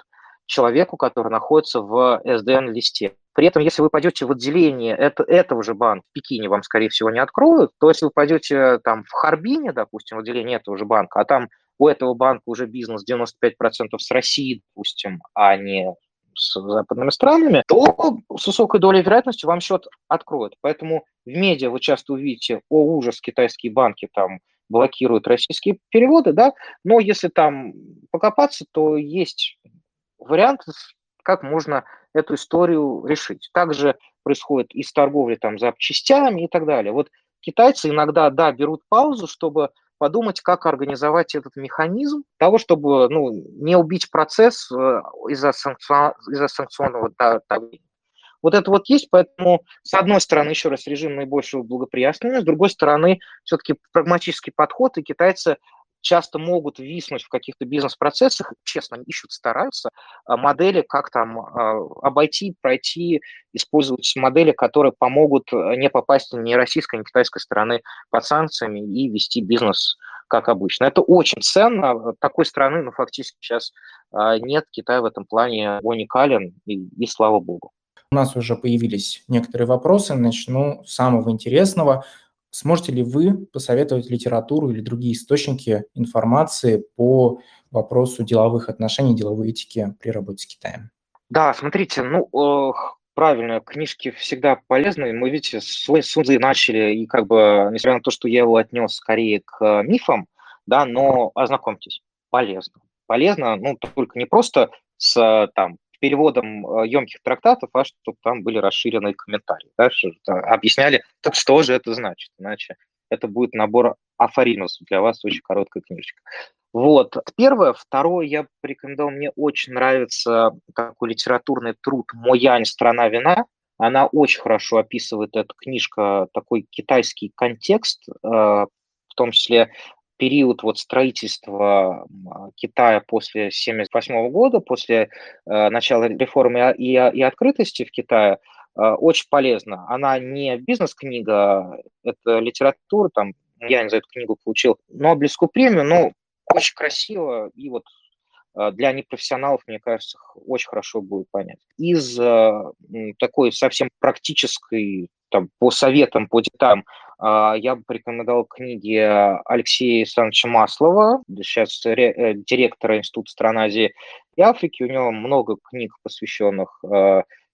человеку, который находится в SDN-листе. При этом, если вы пойдете в отделение это, этого же банка в Пекине, вам, скорее всего, не откроют, то если вы пойдете там в Харбине, допустим, в отделение этого же банка, а там у этого банка уже бизнес 95% с Россией, допустим, а не с западными странами, то с высокой долей вероятности вам счет откроют. Поэтому в медиа вы часто увидите, о, ужас, китайские банки там блокируют российские переводы, да, но если там покопаться, то есть вариант, как можно эту историю решить. Также происходит и с торговлей там запчастями и так далее. Вот китайцы иногда, да, берут паузу, чтобы подумать, как организовать этот механизм того, чтобы ну, не убить процесс э, из-за, санкцион... из санкционного давления. Вот это вот есть, поэтому, с одной стороны, еще раз, режим наибольшего благоприятствования, с другой стороны, все-таки прагматический подход, и китайцы часто могут виснуть в каких-то бизнес-процессах, честно, ищут, стараются а, модели, как там а, обойти, пройти, использовать модели, которые помогут э, не попасть ни российской, ни китайской стороны под санкциями и вести бизнес как обычно. Это очень ценно. Такой страны, ну, фактически сейчас а, нет. Китай в этом плане уникален, и, и слава богу. У нас уже появились некоторые вопросы. Начну с самого интересного. Сможете ли вы посоветовать литературу или другие источники информации по вопросу деловых отношений, деловой этики при работе с Китаем? Да, смотрите, ну, э, правильно, книжки всегда полезны. Мы, видите, с Сунзы начали, и как бы, несмотря на то, что я его отнес скорее к мифам, да, но ознакомьтесь, полезно. Полезно, ну, только не просто с там переводом емких трактатов, а чтобы там были расширенные комментарии, да, что объясняли, так что же это значит, иначе это будет набор афоризмов для вас, очень короткая книжечка. Вот, первое. Второе, я порекомендовал, мне очень нравится такой литературный труд «Моянь. Страна вина». Она очень хорошо описывает, эта книжка, такой китайский контекст, э, в том числе период вот строительства Китая после 1978 года, после э, начала реформы и, и открытости в Китае, э, очень полезна. Она не бизнес-книга, это литература, там, я за эту книгу получил Нобелевскую премию, но очень красиво, и вот э, для непрофессионалов, мне кажется, очень хорошо будет понять. Из такой совсем практической, там, по советам, по деталям, я бы порекомендовал книги Алексея Александровича Маслова, сейчас директора Института стран Азии и Африки. У него много книг, посвященных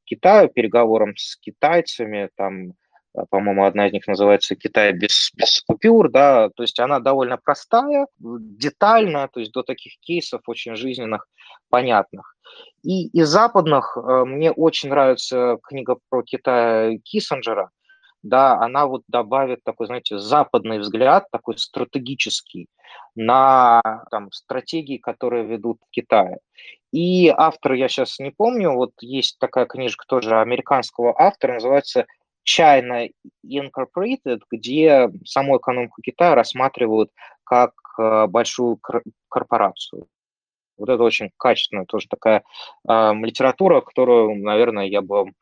Китаю, переговорам с китайцами, там, а, по-моему, одна из них называется «Китай без, без купюр», да, то есть она довольно простая, детальная, то есть до таких кейсов очень жизненных, понятных. И из западных э, мне очень нравится книга про Китай Киссинджера, да, она вот добавит такой, знаете, западный взгляд, такой стратегический, на там, стратегии, которые ведут в Китае. И автор, я сейчас не помню, вот есть такая книжка тоже американского автора, называется China Incorporated, где саму экономику Китая рассматривают как э, большую корпорацию. Вот это очень качественная тоже такая э, литература, которую, наверное, я бы э,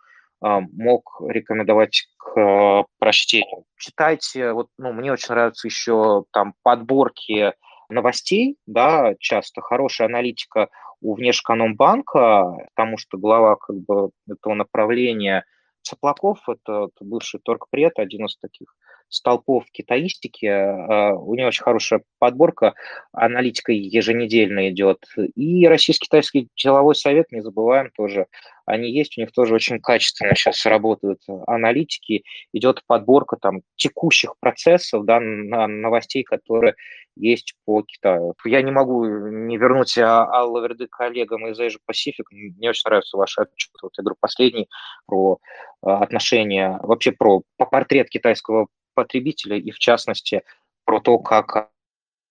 мог рекомендовать к э, прочтению. Читайте, вот, ну, мне очень нравятся еще там подборки новостей, да, часто хорошая аналитика у Внешэкономбанка, потому что глава как бы этого направления – Цаплаков, это бывший торгпред, один из таких столпов китаистики. А, у него очень хорошая подборка, аналитика еженедельно идет. И Российский-Китайский деловой совет, не забываем тоже, они есть, у них тоже очень качественно сейчас работают аналитики, идет подборка там текущих процессов, да, новостей, которые есть по Китаю. Я не могу не вернуть а, Аллу Верды коллегам из Asia Pacific. Мне очень нравится ваш отчет. Вот я говорю, последний про а, отношения, вообще про по портрет китайского потребителя и, в частности, про то, как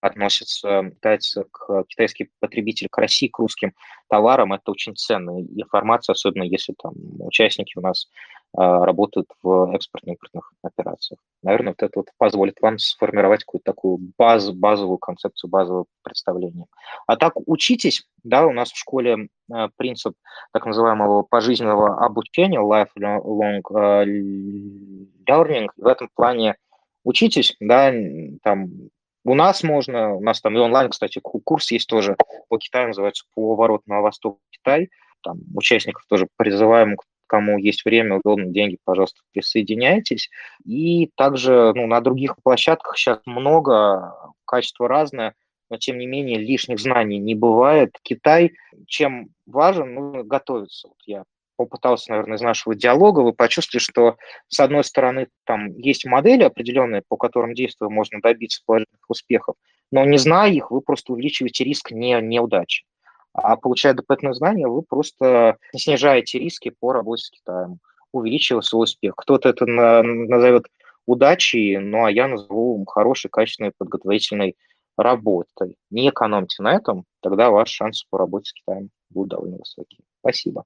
относятся китайцы к китайские потребители к России, к русским товарам, это очень ценная информация, особенно если там участники у нас а, работают в экспортно-импортных операциях. Наверное, вот это вот позволит вам сформировать какую-то такую базу, базовую концепцию, базовое представление. А так учитесь, да, у нас в школе а, принцип так называемого пожизненного обучения, lifelong а, learning, в этом плане учитесь, да, там у нас можно, у нас там и онлайн, кстати, курс есть тоже по Китаю, называется «Поворот на восток Китай». Там участников тоже призываем, кому есть время, удобно, деньги, пожалуйста, присоединяйтесь. И также ну, на других площадках сейчас много, качество разное, но тем не менее лишних знаний не бывает. Китай, чем важен, ну, готовится. Вот я попытался, наверное, из нашего диалога, вы почувствовали, что, с одной стороны, там есть модели определенные, по которым действия можно добиться положительных успехов, но не зная их, вы просто увеличиваете риск не, неудачи. А получая дополнительные знания, вы просто снижаете риски по работе с Китаем, увеличивая свой успех. Кто-то это на, назовет удачей, ну а я назову хорошей, качественной подготовительной работой. Не экономьте на этом, тогда ваши шансы по работе с Китаем будут довольно высокие. Спасибо.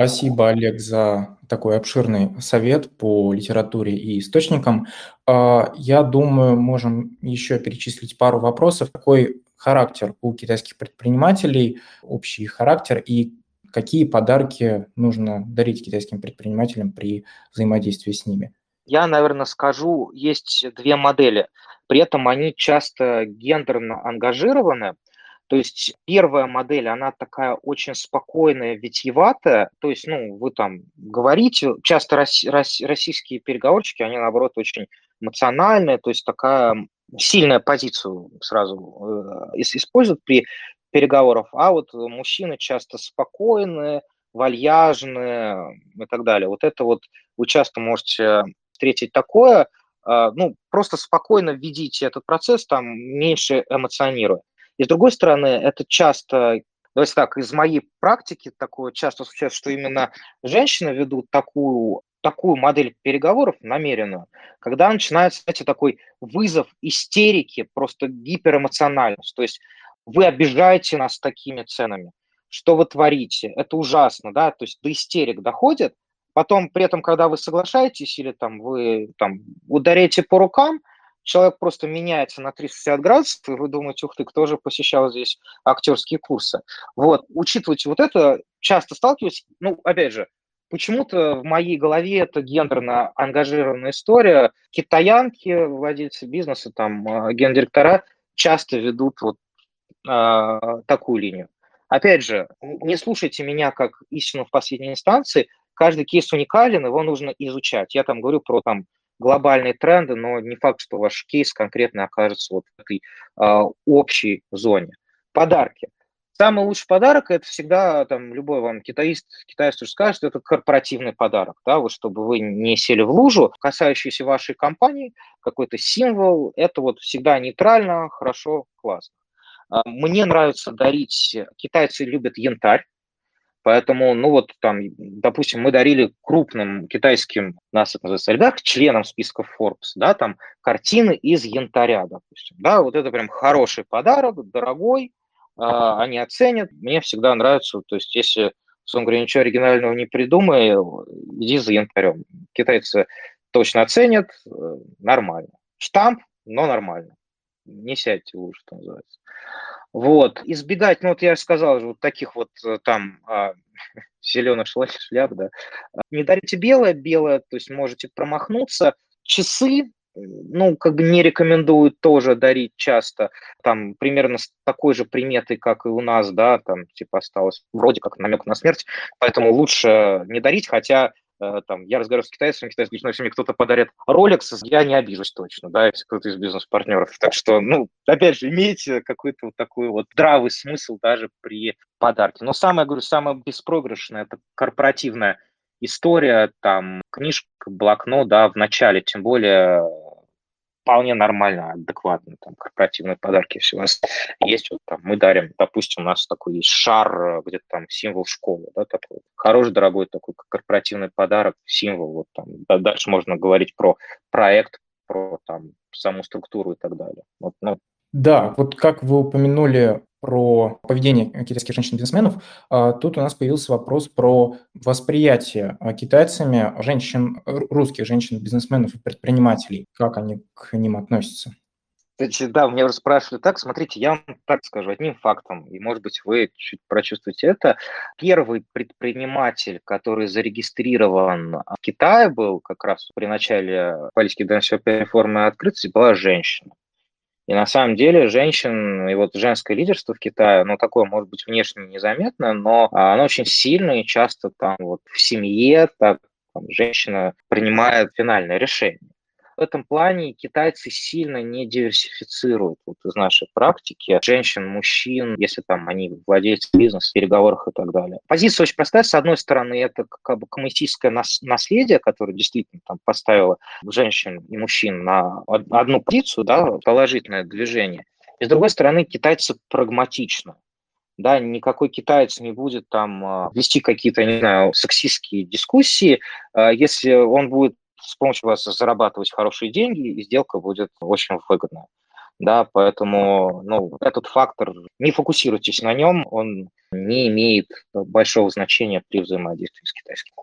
Спасибо, Олег, за такой обширный совет по литературе и источникам. А, я думаю, можем еще перечислить пару вопросов. Какой характер у китайских предпринимателей, общий характер и какие подарки нужно дарить китайским предпринимателям при взаимодействии с ними? Я, наверное, скажу, есть две модели. При этом они часто гендерно ангажированы – то есть первая модель, она такая очень спокойная, витьеватая. То есть, ну, вы там говорите, часто рос, рос, российские переговорщики, они, наоборот, очень эмоциональные, то есть такая сильная позицию сразу э, используют при переговорах, а вот мужчины часто спокойные, вальяжные и так далее. Вот это вот вы часто можете встретить такое, а, ну, просто спокойно ведите этот процесс, там, меньше эмоционируя. И с другой стороны, это часто, давайте так, из моей практики такое часто случается, что именно женщины ведут такую такую модель переговоров намеренную, когда начинается, знаете, такой вызов истерики, просто гиперэмоциональность. То есть вы обижаете нас такими ценами. Что вы творите? Это ужасно, да? То есть до истерик доходит, Потом, при этом, когда вы соглашаетесь или там вы там ударяете по рукам, человек просто меняется на 360 градусов, и вы думаете, ух ты, кто же посещал здесь актерские курсы. Вот, учитывайте вот это, часто сталкиваюсь, ну, опять же, почему-то в моей голове это гендерно ангажированная история. Китаянки, владельцы бизнеса, там, а, гендиректора часто ведут вот а, такую линию. Опять же, не слушайте меня как истину в последней инстанции, каждый кейс уникален, его нужно изучать. Я там говорю про там глобальные тренды, но не факт, что ваш кейс конкретно окажется вот в этой э, общей зоне. Подарки. Самый лучший подарок – это всегда, там, любой вам китаист, китаец тоже скажет, это корпоративный подарок, да, вот чтобы вы не сели в лужу, касающийся вашей компании, какой-то символ, это вот всегда нейтрально, хорошо, классно. А, мне нравится дарить, китайцы любят янтарь, Поэтому, ну вот там, допустим, мы дарили крупным китайским, нас это называется олигарх, членам списка Forbes, да, там картины из янтаря, допустим, да, вот это прям хороший подарок, дорогой, э, они оценят, мне всегда нравится, то есть если, он говорит, ничего оригинального не придумай, иди за янтарем. Китайцы точно оценят, э, нормально. Штамп, но нормально. Не сядьте лужу, что называется. Вот, избегать, ну вот я сказал, вот таких вот э, там а, зеленых шляп, да. Не дарите белое, белое, то есть можете промахнуться. Часы, ну, как бы не рекомендуют тоже дарить часто, там, примерно с такой же приметой, как и у нас, да, там, типа, осталось вроде как намек на смерть, поэтому лучше не дарить, хотя там, я разговариваю с китайцами, китайцы говорят, ну, если мне кто-то подарит Rolex, я не обижусь точно, да, если кто-то из бизнес-партнеров. Так что, ну, опять же, имейте какой-то вот такой вот здравый смысл даже при подарке. Но самое, говорю, самое беспроигрышное – это корпоративная история, там, книжка, блокнот, да, в начале, тем более вполне нормально, адекватно, там, корпоративные подарки, если у вас есть, вот там, мы дарим, допустим, у нас такой есть шар, где-то там символ школы, да, такой. Хороший, дорогой такой корпоративный подарок, символ, вот там, да, дальше можно говорить про проект, про там саму структуру и так далее. Вот, ну, да, вот как вы упомянули про поведение китайских женщин-бизнесменов, а, тут у нас появился вопрос про восприятие а, китайцами женщин, русских женщин-бизнесменов и предпринимателей. Как они к ним относятся? Кстати, да, меня уже спрашивали так, смотрите, я вам так скажу, одним фактом, и, может быть, вы чуть прочувствуете это. Первый предприниматель, который зарегистрирован в Китае был как раз при начале политики дэншопной реформы открытости, была женщина. И на самом деле женщин и вот женское лидерство в Китае, ну, такое, может быть, внешне незаметно, но оно очень сильно и часто там вот в семье так, там, женщина принимает финальное решение в этом плане китайцы сильно не диверсифицируют вот из нашей практики женщин, мужчин, если там они владельцы бизнеса, переговорах и так далее. Позиция очень простая. С одной стороны, это как бы коммунистическое наследие, которое действительно там поставило женщин и мужчин на одну позицию, да, положительное движение. И с другой стороны, китайцы прагматичны да, никакой китаец не будет там а, вести какие-то, не знаю, сексистские дискуссии, а, если он будет с помощью вас зарабатывать хорошие деньги, и сделка будет очень выгодная. Да, поэтому ну, этот фактор, не фокусируйтесь на нем, он не имеет большого значения при взаимодействии с китайским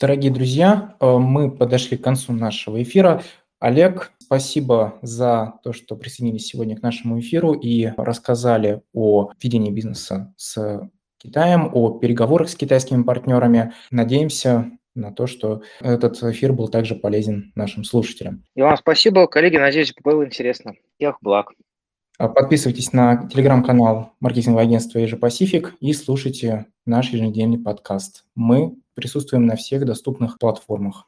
Дорогие друзья, э, мы подошли к концу нашего эфира. Олег, спасибо за то, что присоединились сегодня к нашему эфиру и рассказали о ведении бизнеса с Китаем, о переговорах с китайскими партнерами. Надеемся, на то, что этот эфир был также полезен нашим слушателям. И вам спасибо, коллеги. Надеюсь, было интересно. Всех благ. А подписывайтесь на телеграм-канал маркетингового агентства Asia Pacific и слушайте наш еженедельный подкаст. Мы присутствуем на всех доступных платформах.